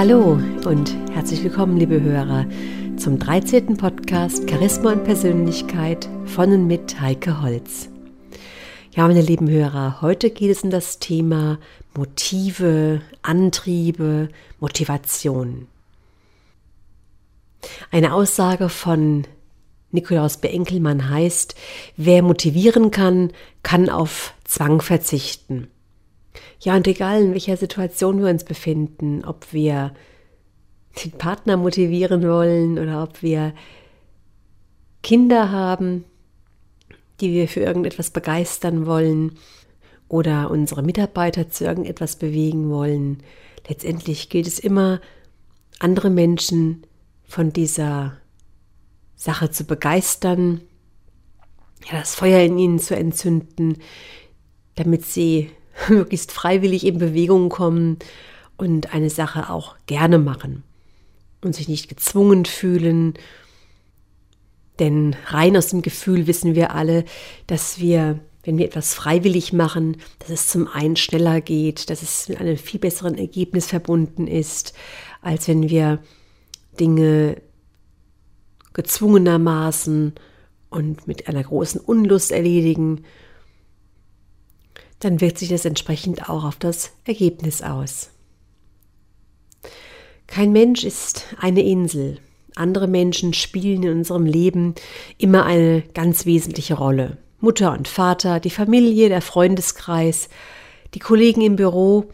Hallo und herzlich willkommen, liebe Hörer, zum 13. Podcast Charisma und Persönlichkeit von und mit Heike Holz. Ja, meine lieben Hörer, heute geht es um das Thema Motive, Antriebe, Motivation. Eine Aussage von Nikolaus Beenkelmann heißt, wer motivieren kann, kann auf Zwang verzichten. Ja, und egal in welcher Situation wir uns befinden, ob wir den Partner motivieren wollen oder ob wir Kinder haben, die wir für irgendetwas begeistern wollen oder unsere Mitarbeiter zu irgendetwas bewegen wollen, letztendlich gilt es immer, andere Menschen von dieser Sache zu begeistern, ja, das Feuer in ihnen zu entzünden, damit sie möglichst freiwillig in Bewegung kommen und eine Sache auch gerne machen und sich nicht gezwungen fühlen. Denn rein aus dem Gefühl wissen wir alle, dass wir, wenn wir etwas freiwillig machen, dass es zum einen schneller geht, dass es mit einem viel besseren Ergebnis verbunden ist, als wenn wir Dinge gezwungenermaßen und mit einer großen Unlust erledigen dann wirkt sich das entsprechend auch auf das Ergebnis aus. Kein Mensch ist eine Insel. Andere Menschen spielen in unserem Leben immer eine ganz wesentliche Rolle. Mutter und Vater, die Familie, der Freundeskreis, die Kollegen im Büro.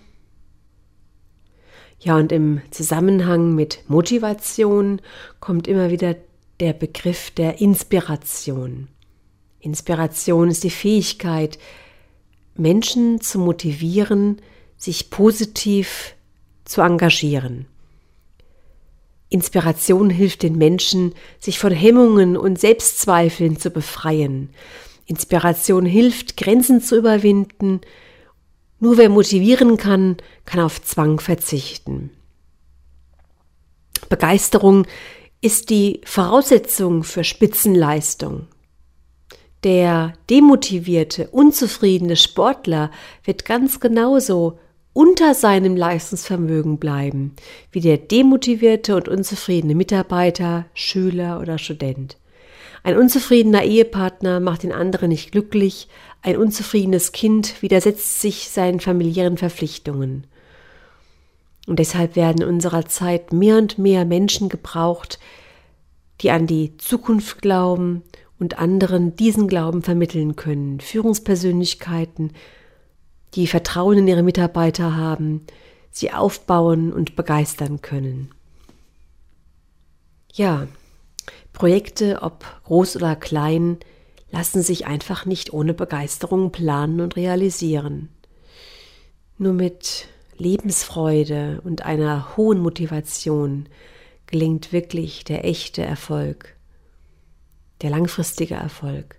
Ja, und im Zusammenhang mit Motivation kommt immer wieder der Begriff der Inspiration. Inspiration ist die Fähigkeit, Menschen zu motivieren, sich positiv zu engagieren. Inspiration hilft den Menschen, sich von Hemmungen und Selbstzweifeln zu befreien. Inspiration hilft, Grenzen zu überwinden. Nur wer motivieren kann, kann auf Zwang verzichten. Begeisterung ist die Voraussetzung für Spitzenleistung. Der demotivierte, unzufriedene Sportler wird ganz genauso unter seinem Leistungsvermögen bleiben wie der demotivierte und unzufriedene Mitarbeiter, Schüler oder Student. Ein unzufriedener Ehepartner macht den anderen nicht glücklich, ein unzufriedenes Kind widersetzt sich seinen familiären Verpflichtungen. Und deshalb werden in unserer Zeit mehr und mehr Menschen gebraucht, die an die Zukunft glauben und anderen diesen Glauben vermitteln können. Führungspersönlichkeiten, die Vertrauen in ihre Mitarbeiter haben, sie aufbauen und begeistern können. Ja, Projekte, ob groß oder klein, lassen sich einfach nicht ohne Begeisterung planen und realisieren. Nur mit Lebensfreude und einer hohen Motivation gelingt wirklich der echte Erfolg der langfristige Erfolg.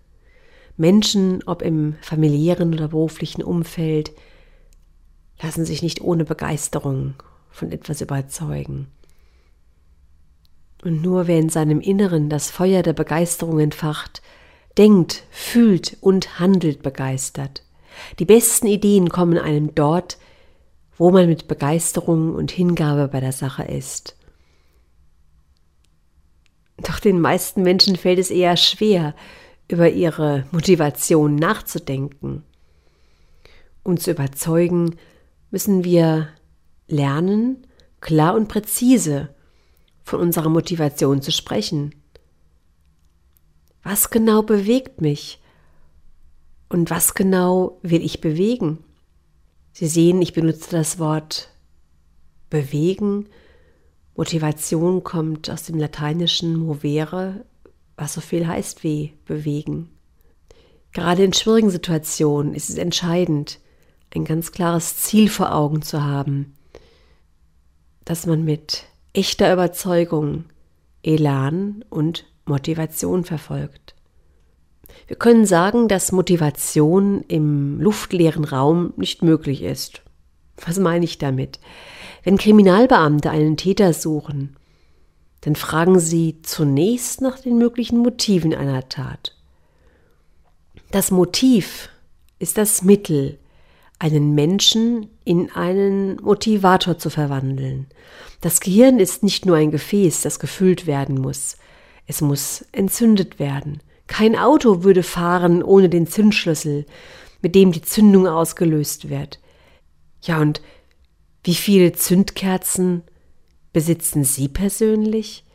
Menschen, ob im familiären oder beruflichen Umfeld, lassen sich nicht ohne Begeisterung von etwas überzeugen. Und nur wer in seinem Inneren das Feuer der Begeisterung entfacht, denkt, fühlt und handelt begeistert. Die besten Ideen kommen einem dort, wo man mit Begeisterung und Hingabe bei der Sache ist. Doch den meisten Menschen fällt es eher schwer, über ihre Motivation nachzudenken. Um zu überzeugen, müssen wir lernen, klar und präzise von unserer Motivation zu sprechen. Was genau bewegt mich? Und was genau will ich bewegen? Sie sehen, ich benutze das Wort bewegen Motivation kommt aus dem lateinischen movere, was so viel heißt wie bewegen. Gerade in schwierigen Situationen ist es entscheidend, ein ganz klares Ziel vor Augen zu haben, dass man mit echter Überzeugung, Elan und Motivation verfolgt. Wir können sagen, dass Motivation im luftleeren Raum nicht möglich ist. Was meine ich damit? Wenn Kriminalbeamte einen Täter suchen, dann fragen sie zunächst nach den möglichen Motiven einer Tat. Das Motiv ist das Mittel, einen Menschen in einen Motivator zu verwandeln. Das Gehirn ist nicht nur ein Gefäß, das gefüllt werden muss. Es muss entzündet werden. Kein Auto würde fahren ohne den Zündschlüssel, mit dem die Zündung ausgelöst wird. Ja, und wie viele Zündkerzen besitzen Sie persönlich?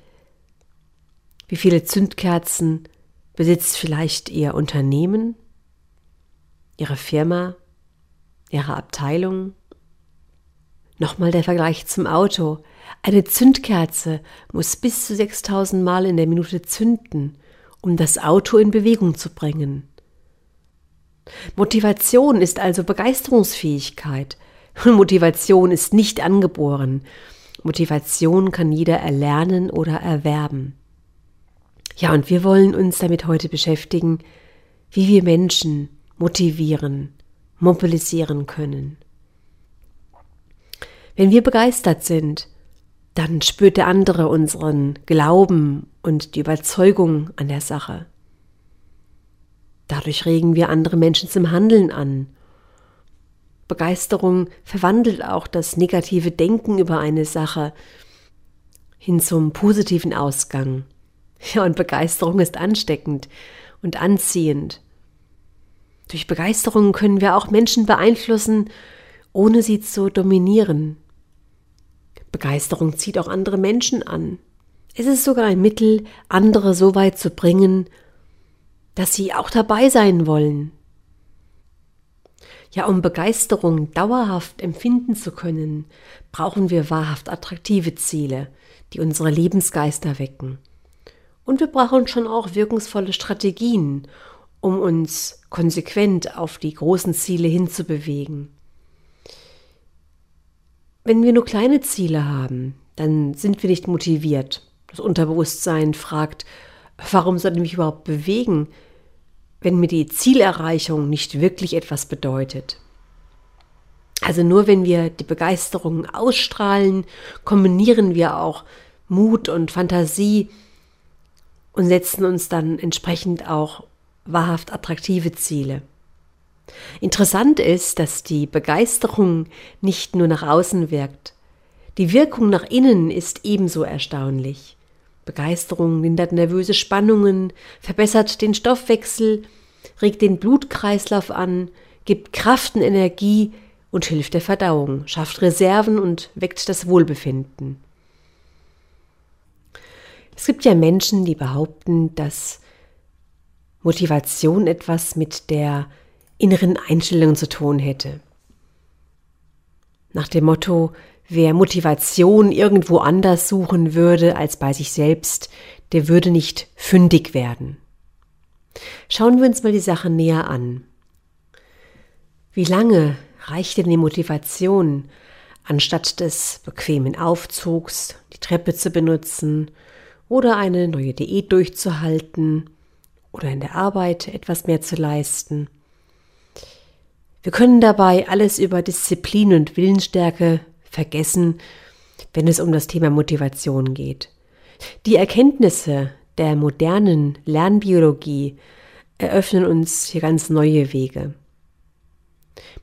Wie viele Zündkerzen besitzt vielleicht Ihr Unternehmen, Ihre Firma, Ihre Abteilung? Nochmal der Vergleich zum Auto. Eine Zündkerze muss bis zu 6000 Mal in der Minute zünden, um das Auto in Bewegung zu bringen. Motivation ist also Begeisterungsfähigkeit. Motivation ist nicht angeboren. Motivation kann jeder erlernen oder erwerben. Ja, und wir wollen uns damit heute beschäftigen, wie wir Menschen motivieren, mobilisieren können. Wenn wir begeistert sind, dann spürt der andere unseren Glauben und die Überzeugung an der Sache. Dadurch regen wir andere Menschen zum Handeln an. Begeisterung verwandelt auch das negative Denken über eine Sache hin zum positiven Ausgang. Ja, und Begeisterung ist ansteckend und anziehend. Durch Begeisterung können wir auch Menschen beeinflussen, ohne sie zu dominieren. Begeisterung zieht auch andere Menschen an. Es ist sogar ein Mittel, andere so weit zu bringen, dass sie auch dabei sein wollen. Ja, um Begeisterung dauerhaft empfinden zu können, brauchen wir wahrhaft attraktive Ziele, die unsere Lebensgeister wecken. Und wir brauchen schon auch wirkungsvolle Strategien, um uns konsequent auf die großen Ziele hinzubewegen. Wenn wir nur kleine Ziele haben, dann sind wir nicht motiviert. Das Unterbewusstsein fragt, warum soll ich mich überhaupt bewegen, wenn mir die Zielerreichung nicht wirklich etwas bedeutet. Also nur wenn wir die Begeisterung ausstrahlen, kombinieren wir auch Mut und Fantasie und setzen uns dann entsprechend auch wahrhaft attraktive Ziele. Interessant ist, dass die Begeisterung nicht nur nach außen wirkt. Die Wirkung nach innen ist ebenso erstaunlich. Begeisterung lindert nervöse Spannungen, verbessert den Stoffwechsel, regt den Blutkreislauf an, gibt Kraft und Energie und hilft der Verdauung, schafft Reserven und weckt das Wohlbefinden. Es gibt ja Menschen, die behaupten, dass Motivation etwas mit der inneren Einstellung zu tun hätte. Nach dem Motto, wer Motivation irgendwo anders suchen würde als bei sich selbst, der würde nicht fündig werden. Schauen wir uns mal die Sache näher an. Wie lange reicht denn die Motivation, anstatt des bequemen Aufzugs die Treppe zu benutzen oder eine neue Diät durchzuhalten oder in der Arbeit etwas mehr zu leisten. Wir können dabei alles über Disziplin und Willensstärke vergessen, wenn es um das Thema Motivation geht. Die Erkenntnisse der modernen Lernbiologie eröffnen uns hier ganz neue Wege.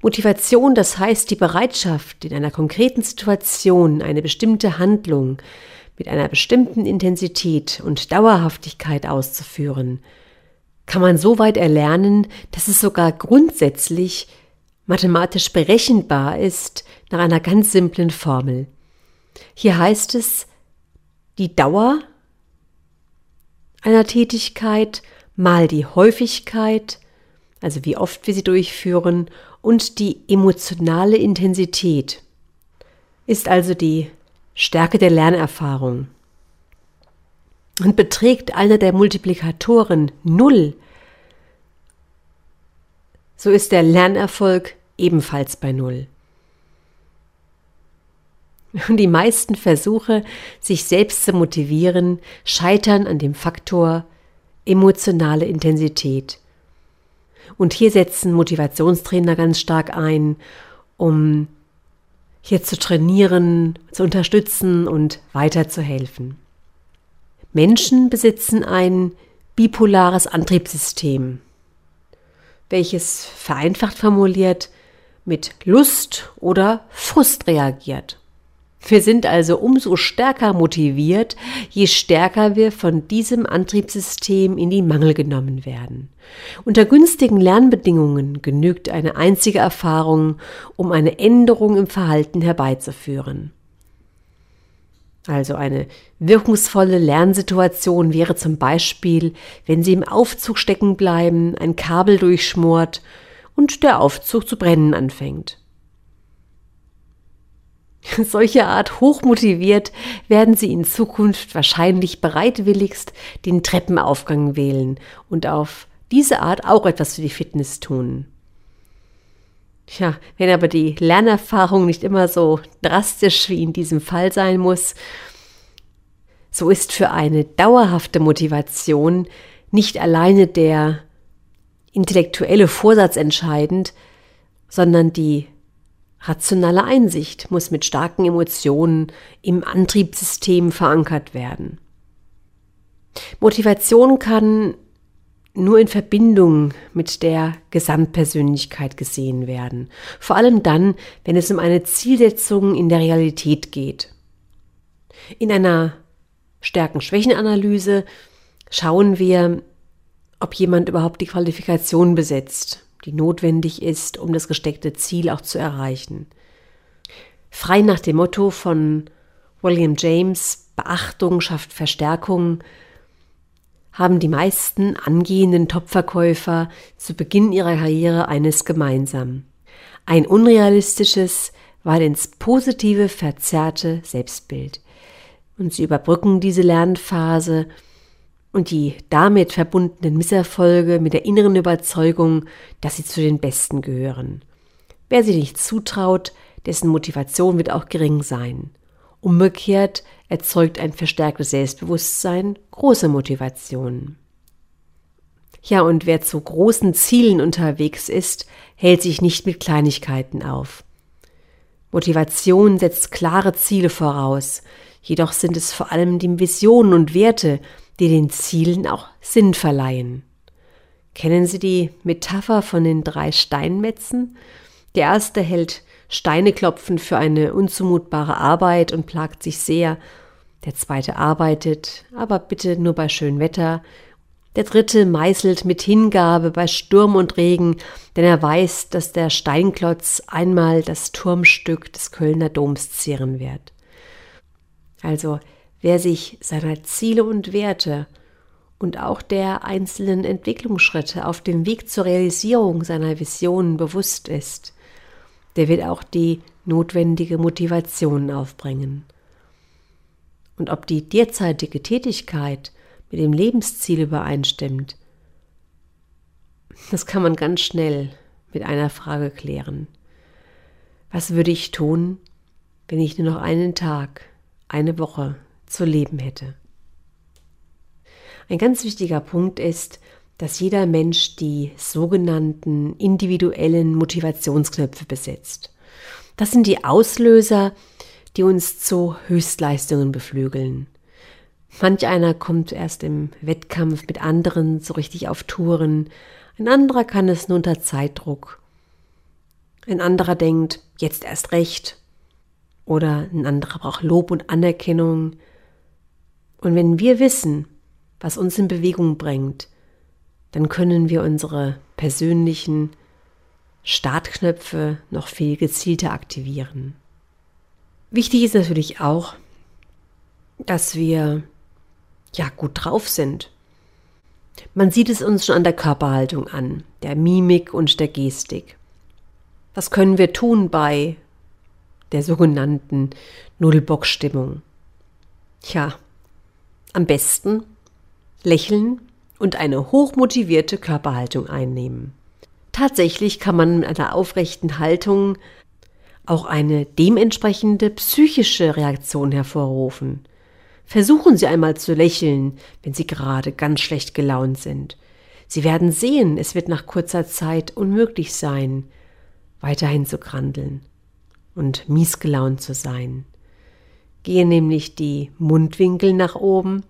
Motivation, das heißt die Bereitschaft, in einer konkreten Situation eine bestimmte Handlung mit einer bestimmten Intensität und Dauerhaftigkeit auszuführen, kann man so weit erlernen, dass es sogar grundsätzlich mathematisch berechenbar ist nach einer ganz simplen Formel. Hier heißt es, die Dauer einer Tätigkeit mal die Häufigkeit, also wie oft wir sie durchführen, und die emotionale Intensität ist also die Stärke der Lernerfahrung und beträgt einer der Multiplikatoren null, so ist der Lernerfolg ebenfalls bei null. Und die meisten Versuche, sich selbst zu motivieren, scheitern an dem Faktor emotionale Intensität. Und hier setzen Motivationstrainer ganz stark ein, um hier zu trainieren, zu unterstützen und weiterzuhelfen. Menschen besitzen ein bipolares Antriebssystem, welches vereinfacht formuliert mit Lust oder Frust reagiert. Wir sind also umso stärker motiviert, je stärker wir von diesem Antriebssystem in die Mangel genommen werden. Unter günstigen Lernbedingungen genügt eine einzige Erfahrung, um eine Änderung im Verhalten herbeizuführen. Also eine wirkungsvolle Lernsituation wäre zum Beispiel, wenn Sie im Aufzug stecken bleiben, ein Kabel durchschmort und der Aufzug zu brennen anfängt. Solche Art hochmotiviert werden Sie in Zukunft wahrscheinlich bereitwilligst den Treppenaufgang wählen und auf diese Art auch etwas für die Fitness tun. Tja, wenn aber die Lernerfahrung nicht immer so drastisch wie in diesem Fall sein muss, so ist für eine dauerhafte Motivation nicht alleine der intellektuelle Vorsatz entscheidend, sondern die rationale Einsicht muss mit starken Emotionen im Antriebssystem verankert werden. Motivation kann nur in Verbindung mit der Gesamtpersönlichkeit gesehen werden, vor allem dann, wenn es um eine Zielsetzung in der Realität geht. In einer Stärken-Schwächen-Analyse schauen wir, ob jemand überhaupt die Qualifikation besitzt, die notwendig ist, um das gesteckte Ziel auch zu erreichen. Frei nach dem Motto von William James Beachtung schafft Verstärkung haben die meisten angehenden Topverkäufer zu Beginn ihrer Karriere eines gemeinsam. Ein unrealistisches, weil ins Positive verzerrte Selbstbild. Und sie überbrücken diese Lernphase und die damit verbundenen Misserfolge mit der inneren Überzeugung, dass sie zu den Besten gehören. Wer sie nicht zutraut, dessen Motivation wird auch gering sein. Umgekehrt erzeugt ein verstärktes Selbstbewusstsein große Motivation. Ja, und wer zu großen Zielen unterwegs ist, hält sich nicht mit Kleinigkeiten auf. Motivation setzt klare Ziele voraus, jedoch sind es vor allem die Visionen und Werte, die den Zielen auch Sinn verleihen. Kennen Sie die Metapher von den drei Steinmetzen? Der erste hält Steine klopfen für eine unzumutbare Arbeit und plagt sich sehr. Der zweite arbeitet, aber bitte nur bei schönem Wetter. Der dritte meißelt mit Hingabe bei Sturm und Regen, denn er weiß, dass der Steinklotz einmal das Turmstück des Kölner Doms zehren wird. Also, wer sich seiner Ziele und Werte und auch der einzelnen Entwicklungsschritte auf dem Weg zur Realisierung seiner Visionen bewusst ist, der wird auch die notwendige Motivation aufbringen. Und ob die derzeitige Tätigkeit mit dem Lebensziel übereinstimmt, das kann man ganz schnell mit einer Frage klären. Was würde ich tun, wenn ich nur noch einen Tag, eine Woche zu leben hätte? Ein ganz wichtiger Punkt ist, dass jeder Mensch die sogenannten individuellen Motivationsknöpfe besitzt. Das sind die Auslöser, die uns zu Höchstleistungen beflügeln. Manch einer kommt erst im Wettkampf mit anderen so richtig auf Touren, ein anderer kann es nur unter Zeitdruck. Ein anderer denkt, jetzt erst recht. Oder ein anderer braucht Lob und Anerkennung. Und wenn wir wissen, was uns in Bewegung bringt, dann können wir unsere persönlichen Startknöpfe noch viel gezielter aktivieren. Wichtig ist natürlich auch, dass wir ja gut drauf sind. Man sieht es uns schon an der Körperhaltung an, der Mimik und der Gestik. Was können wir tun bei der sogenannten Nullbock-Stimmung? Tja, am besten lächeln und eine hochmotivierte Körperhaltung einnehmen. Tatsächlich kann man mit einer aufrechten Haltung auch eine dementsprechende psychische Reaktion hervorrufen. Versuchen Sie einmal zu lächeln, wenn Sie gerade ganz schlecht gelaunt sind. Sie werden sehen, es wird nach kurzer Zeit unmöglich sein, weiterhin zu krandeln und miesgelaunt zu sein. Gehen nämlich die Mundwinkel nach oben,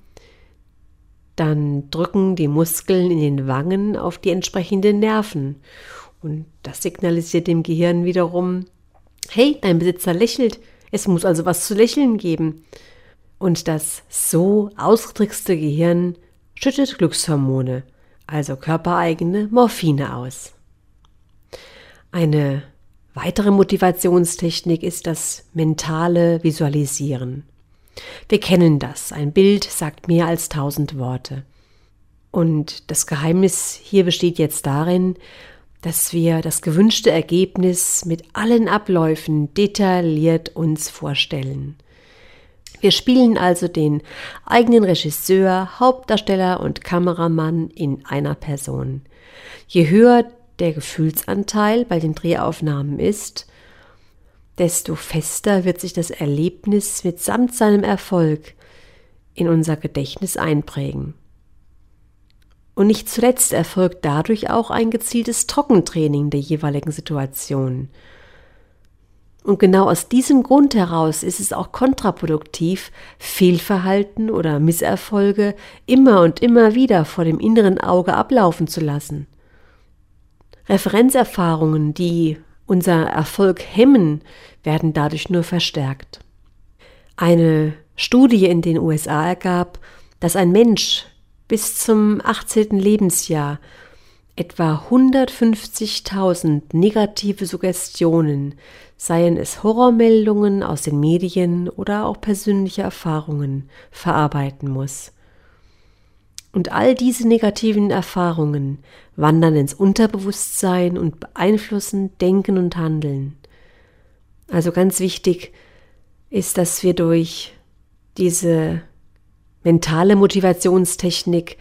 dann drücken die Muskeln in den Wangen auf die entsprechenden Nerven Und das signalisiert dem Gehirn wiederum, hey, dein Besitzer lächelt, es muss also was zu lächeln geben. Und das so ausgetrickste Gehirn schüttet Glückshormone, also körpereigene Morphine aus. Eine weitere Motivationstechnik ist das mentale Visualisieren. Wir kennen das. Ein Bild sagt mehr als tausend Worte. Und das Geheimnis hier besteht jetzt darin, dass wir das gewünschte Ergebnis mit allen Abläufen detailliert uns vorstellen. Wir spielen also den eigenen Regisseur, Hauptdarsteller und Kameramann in einer Person. Je höher der Gefühlsanteil bei den Drehaufnahmen ist, desto fester wird sich das Erlebnis mitsamt seinem Erfolg in unser Gedächtnis einprägen. Und nicht zuletzt erfolgt dadurch auch ein gezieltes Trockentraining der jeweiligen Situation. Und genau aus diesem Grund heraus ist es auch kontraproduktiv, Fehlverhalten oder Misserfolge immer und immer wieder vor dem inneren Auge ablaufen zu lassen. Referenzerfahrungen, die unser Erfolg hemmen, werden dadurch nur verstärkt. Eine Studie in den USA ergab, dass ein Mensch bis zum 18. Lebensjahr etwa 150.000 negative Suggestionen, seien es Horrormeldungen aus den Medien oder auch persönliche Erfahrungen, verarbeiten muss. Und all diese negativen Erfahrungen wandern ins Unterbewusstsein und beeinflussen Denken und Handeln. Also ganz wichtig ist, dass wir durch diese mentale Motivationstechnik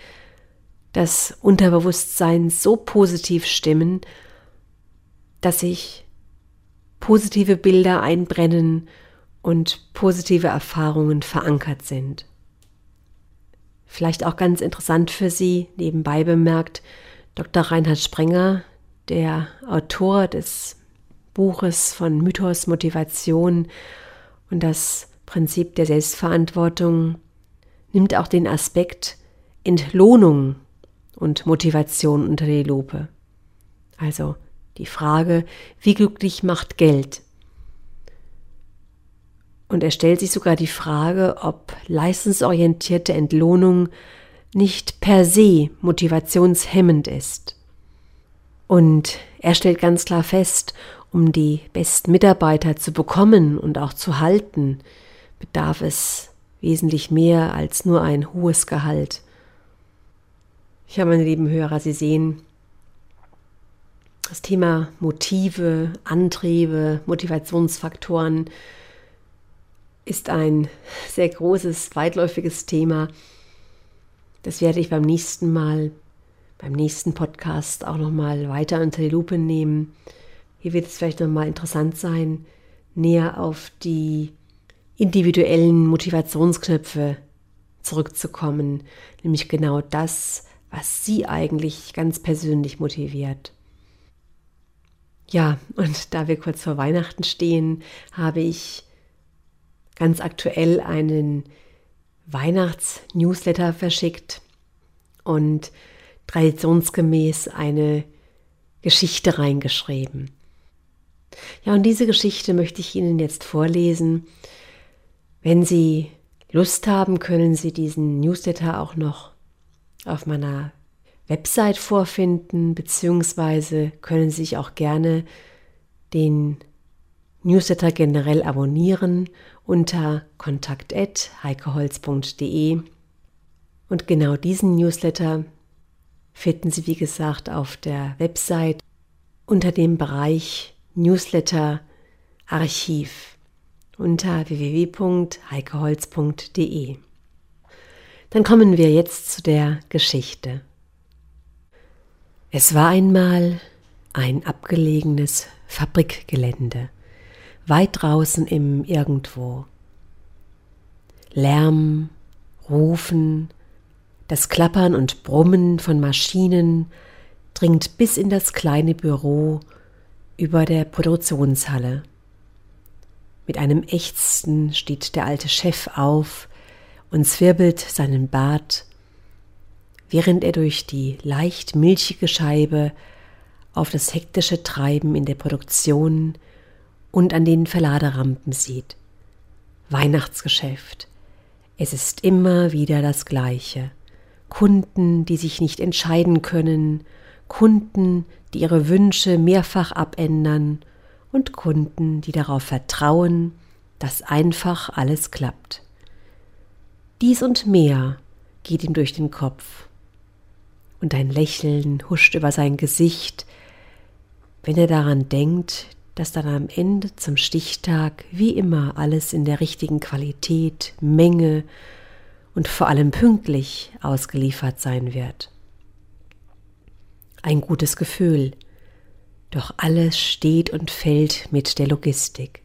das Unterbewusstsein so positiv stimmen, dass sich positive Bilder einbrennen und positive Erfahrungen verankert sind. Vielleicht auch ganz interessant für Sie, nebenbei bemerkt, Dr. Reinhard Sprenger, der Autor des Buches von Mythos Motivation und das Prinzip der Selbstverantwortung, nimmt auch den Aspekt Entlohnung und Motivation unter die Lupe. Also die Frage, wie glücklich macht Geld? Und er stellt sich sogar die Frage, ob leistungsorientierte Entlohnung nicht per se motivationshemmend ist. Und er stellt ganz klar fest, um die besten Mitarbeiter zu bekommen und auch zu halten, bedarf es wesentlich mehr als nur ein hohes Gehalt. Ja, meine lieben Hörer, Sie sehen, das Thema Motive, Antriebe, Motivationsfaktoren ist ein sehr großes, weitläufiges Thema. Das werde ich beim nächsten Mal, beim nächsten Podcast auch nochmal weiter unter die Lupe nehmen. Hier wird es vielleicht nochmal interessant sein, näher auf die individuellen Motivationsknöpfe zurückzukommen, nämlich genau das, was Sie eigentlich ganz persönlich motiviert. Ja, und da wir kurz vor Weihnachten stehen, habe ich ganz aktuell einen Weihnachts-Newsletter verschickt und traditionsgemäß eine Geschichte reingeschrieben. Ja, und diese Geschichte möchte ich Ihnen jetzt vorlesen. Wenn Sie Lust haben, können Sie diesen Newsletter auch noch auf meiner Website vorfinden, beziehungsweise können Sie sich auch gerne den Newsletter generell abonnieren unter kontakt.heikeholz.de. Und genau diesen Newsletter finden Sie, wie gesagt, auf der Website unter dem Bereich Newsletter Archiv unter www.heikeholz.de. Dann kommen wir jetzt zu der Geschichte. Es war einmal ein abgelegenes Fabrikgelände weit draußen im Irgendwo. Lärm, Rufen, das Klappern und Brummen von Maschinen dringt bis in das kleine Büro über der Produktionshalle. Mit einem Ächzen steht der alte Chef auf und zwirbelt seinen Bart, während er durch die leicht milchige Scheibe auf das hektische Treiben in der Produktion und an den Verladerampen sieht. Weihnachtsgeschäft. Es ist immer wieder das Gleiche. Kunden, die sich nicht entscheiden können, Kunden, die ihre Wünsche mehrfach abändern und Kunden, die darauf vertrauen, dass einfach alles klappt. Dies und mehr geht ihm durch den Kopf. Und ein Lächeln huscht über sein Gesicht, wenn er daran denkt, dass dann am Ende zum Stichtag wie immer alles in der richtigen Qualität, Menge und vor allem pünktlich ausgeliefert sein wird. Ein gutes Gefühl, doch alles steht und fällt mit der Logistik.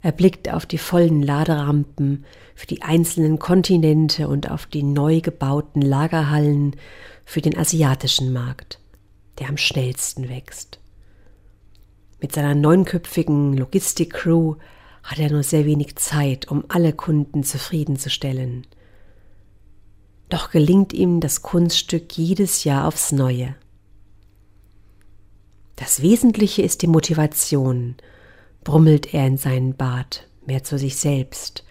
Er blickt auf die vollen Laderampen für die einzelnen Kontinente und auf die neu gebauten Lagerhallen für den asiatischen Markt, der am schnellsten wächst. Mit seiner neunköpfigen Logistikcrew hat er nur sehr wenig Zeit, um alle Kunden zufriedenzustellen. Doch gelingt ihm das Kunststück jedes Jahr aufs Neue. Das Wesentliche ist die Motivation, brummelt er in seinen Bart, mehr zu sich selbst,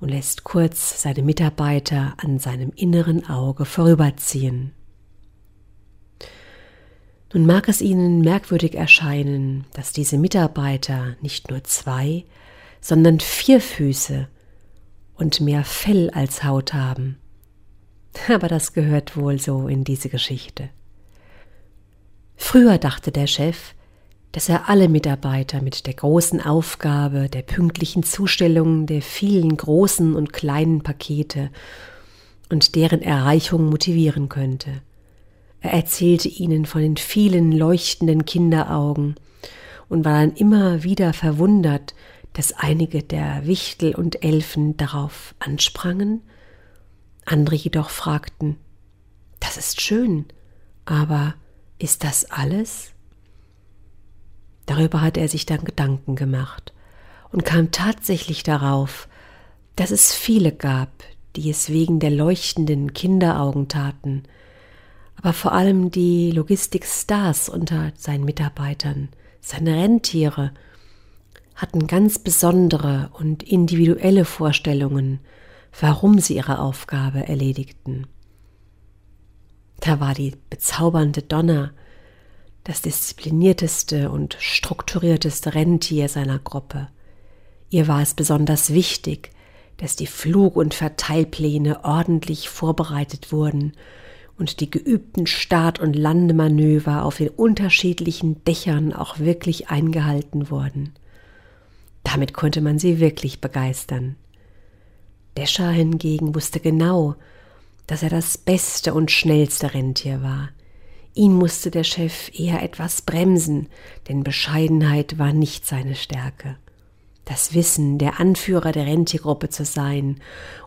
und lässt kurz seine Mitarbeiter an seinem inneren Auge vorüberziehen. Nun mag es Ihnen merkwürdig erscheinen, dass diese Mitarbeiter nicht nur zwei, sondern vier Füße und mehr Fell als Haut haben. Aber das gehört wohl so in diese Geschichte. Früher dachte der Chef, dass er alle Mitarbeiter mit der großen Aufgabe der pünktlichen Zustellung der vielen großen und kleinen Pakete und deren Erreichung motivieren könnte. Er erzählte ihnen von den vielen leuchtenden Kinderaugen und war dann immer wieder verwundert, dass einige der Wichtel und Elfen darauf ansprangen, andere jedoch fragten, das ist schön, aber ist das alles? Darüber hat er sich dann Gedanken gemacht und kam tatsächlich darauf, dass es viele gab, die es wegen der leuchtenden Kinderaugen taten, aber vor allem die Logistikstars unter seinen Mitarbeitern, seine Rentiere, hatten ganz besondere und individuelle Vorstellungen, warum sie ihre Aufgabe erledigten. Da war die bezaubernde Donna, das disziplinierteste und strukturierteste Rentier seiner Gruppe. Ihr war es besonders wichtig, dass die Flug- und Verteilpläne ordentlich vorbereitet wurden und die geübten Start- und Landemanöver auf den unterschiedlichen Dächern auch wirklich eingehalten wurden. Damit konnte man sie wirklich begeistern. Descher hingegen wusste genau, dass er das beste und schnellste Rentier war. Ihn musste der Chef eher etwas bremsen, denn Bescheidenheit war nicht seine Stärke. Das Wissen, der Anführer der Rentiergruppe zu sein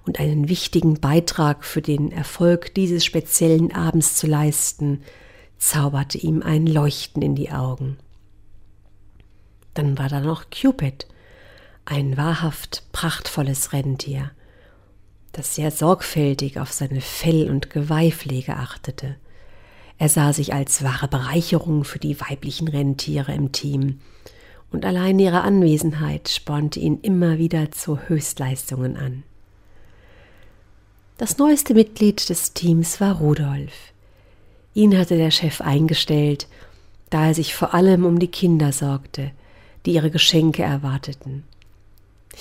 und einen wichtigen Beitrag für den Erfolg dieses speziellen Abends zu leisten, zauberte ihm ein Leuchten in die Augen. Dann war da noch Cupid, ein wahrhaft prachtvolles Rentier das sehr sorgfältig auf seine Fell- und Geweihpflege achtete. Er sah sich als wahre Bereicherung für die weiblichen Rentiere im Team, und allein ihre Anwesenheit spornte ihn immer wieder zu Höchstleistungen an. Das neueste Mitglied des Teams war Rudolf. Ihn hatte der Chef eingestellt, da er sich vor allem um die Kinder sorgte, die ihre Geschenke erwarteten.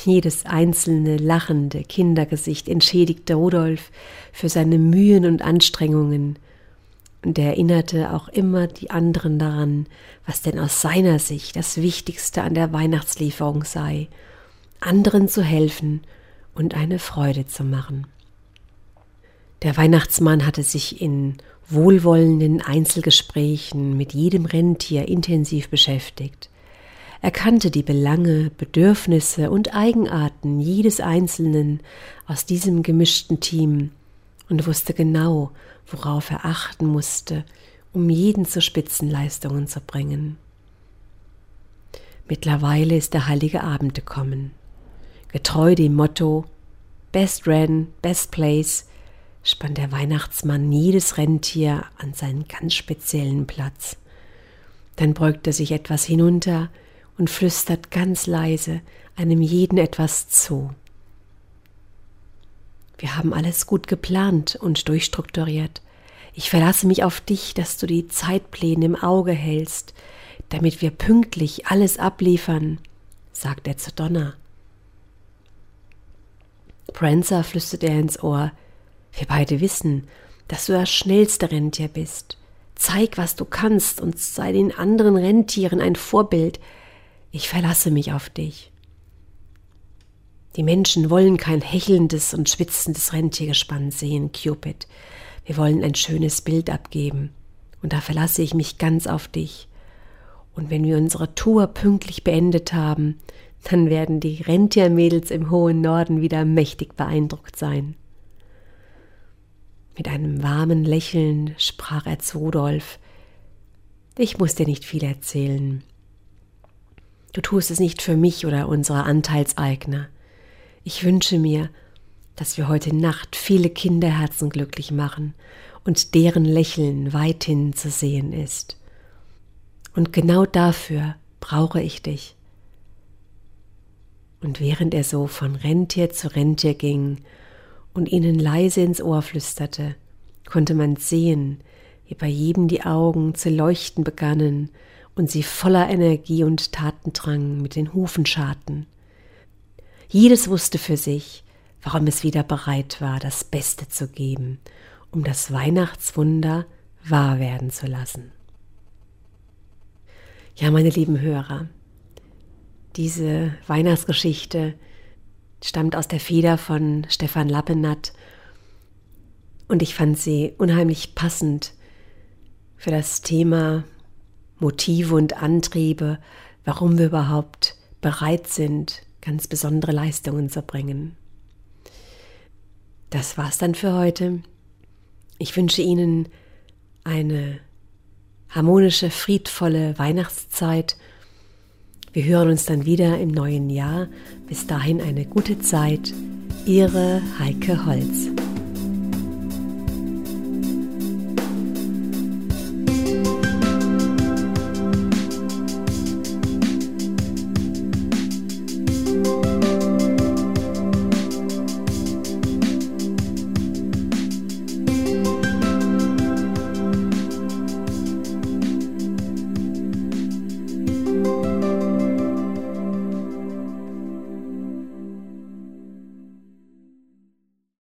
Jedes einzelne lachende Kindergesicht entschädigte Rudolf für seine Mühen und Anstrengungen, und er erinnerte auch immer die anderen daran, was denn aus seiner Sicht das Wichtigste an der Weihnachtslieferung sei, anderen zu helfen und eine Freude zu machen. Der Weihnachtsmann hatte sich in wohlwollenden Einzelgesprächen mit jedem Rentier intensiv beschäftigt. Er kannte die Belange, Bedürfnisse und Eigenarten jedes Einzelnen aus diesem gemischten Team und wusste genau, worauf er achten musste, um jeden zu Spitzenleistungen zu bringen. Mittlerweile ist der heilige Abend gekommen. Getreu dem Motto Best Ren, Best Place spannt der Weihnachtsmann jedes Rentier an seinen ganz speziellen Platz. Dann beugt er sich etwas hinunter und flüstert ganz leise einem jeden etwas zu. Wir haben alles gut geplant und durchstrukturiert. Ich verlasse mich auf dich, dass du die Zeitpläne im Auge hältst, damit wir pünktlich alles abliefern, sagt er zu Donna. Prancer flüstert er ins Ohr. Wir beide wissen, dass du das schnellste Rentier bist. Zeig, was du kannst und sei den anderen Rentieren ein Vorbild. Ich verlasse mich auf dich. Die Menschen wollen kein hechelndes und schwitzendes Rentiergespann sehen, Cupid. Wir wollen ein schönes Bild abgeben. Und da verlasse ich mich ganz auf dich. Und wenn wir unsere Tour pünktlich beendet haben, dann werden die Rentiermädels im hohen Norden wieder mächtig beeindruckt sein. Mit einem warmen Lächeln sprach er zu Rudolf. Ich muss dir nicht viel erzählen. Du tust es nicht für mich oder unsere Anteilseigner. Ich wünsche mir, dass wir heute Nacht viele Kinderherzen glücklich machen und deren Lächeln weithin zu sehen ist. Und genau dafür brauche ich dich. Und während er so von Rentier zu Rentier ging und ihnen leise ins Ohr flüsterte, konnte man sehen, wie bei jedem die Augen zu leuchten begannen und sie voller Energie und Tatendrang mit den Hufen scharten. Jedes wusste für sich, warum es wieder bereit war, das Beste zu geben, um das Weihnachtswunder wahr werden zu lassen. Ja, meine lieben Hörer, diese Weihnachtsgeschichte stammt aus der Feder von Stefan Lappenatt und ich fand sie unheimlich passend für das Thema Motive und Antriebe, warum wir überhaupt bereit sind, ganz besondere Leistungen zu bringen. Das war's dann für heute. Ich wünsche Ihnen eine harmonische, friedvolle Weihnachtszeit wir hören uns dann wieder im neuen Jahr. Bis dahin eine gute Zeit. Ihre Heike Holz.